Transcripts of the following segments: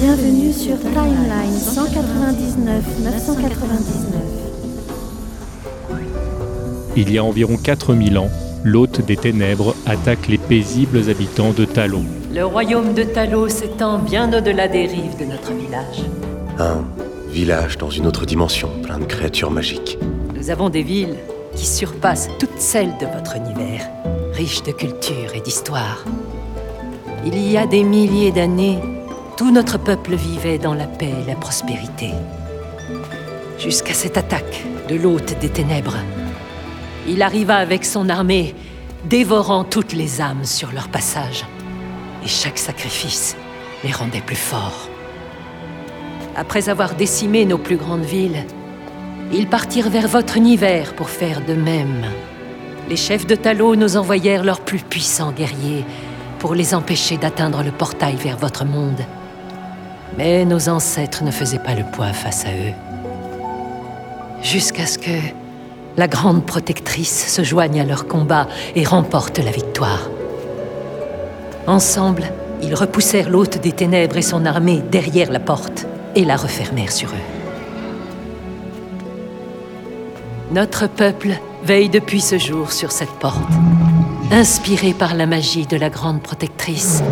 Bienvenue sur Timeline 199 999. Il y a environ 4000 ans, l'hôte des ténèbres attaque les paisibles habitants de Talo. Le royaume de Talo s'étend bien au-delà des rives de notre village. Un village dans une autre dimension, plein de créatures magiques. Nous avons des villes qui surpassent toutes celles de votre univers, riches de culture et d'histoire. Il y a des milliers d'années, tout notre peuple vivait dans la paix et la prospérité. Jusqu'à cette attaque de l'hôte des ténèbres. Il arriva avec son armée, dévorant toutes les âmes sur leur passage. Et chaque sacrifice les rendait plus forts. Après avoir décimé nos plus grandes villes, ils partirent vers votre univers pour faire de même. Les chefs de Talo nous envoyèrent leurs plus puissants guerriers pour les empêcher d'atteindre le portail vers votre monde. Mais nos ancêtres ne faisaient pas le poids face à eux. Jusqu'à ce que la grande protectrice se joigne à leur combat et remporte la victoire. Ensemble, ils repoussèrent l'hôte des ténèbres et son armée derrière la porte et la refermèrent sur eux. Notre peuple veille depuis ce jour sur cette porte, inspiré par la magie de la grande protectrice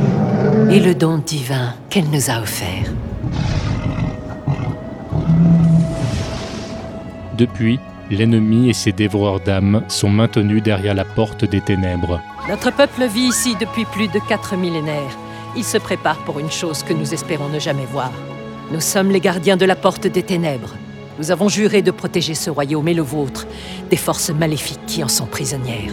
et le don divin qu'elle nous a offert. Depuis, l'ennemi et ses dévoreurs d'âmes sont maintenus derrière la porte des ténèbres. Notre peuple vit ici depuis plus de quatre millénaires. Il se prépare pour une chose que nous espérons ne jamais voir. Nous sommes les gardiens de la porte des ténèbres. Nous avons juré de protéger ce royaume et le vôtre des forces maléfiques qui en sont prisonnières.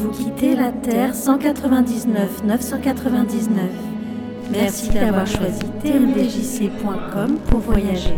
Vous quittez la Terre 199 999. Merci d'avoir choisi tmdjc.com pour voyager.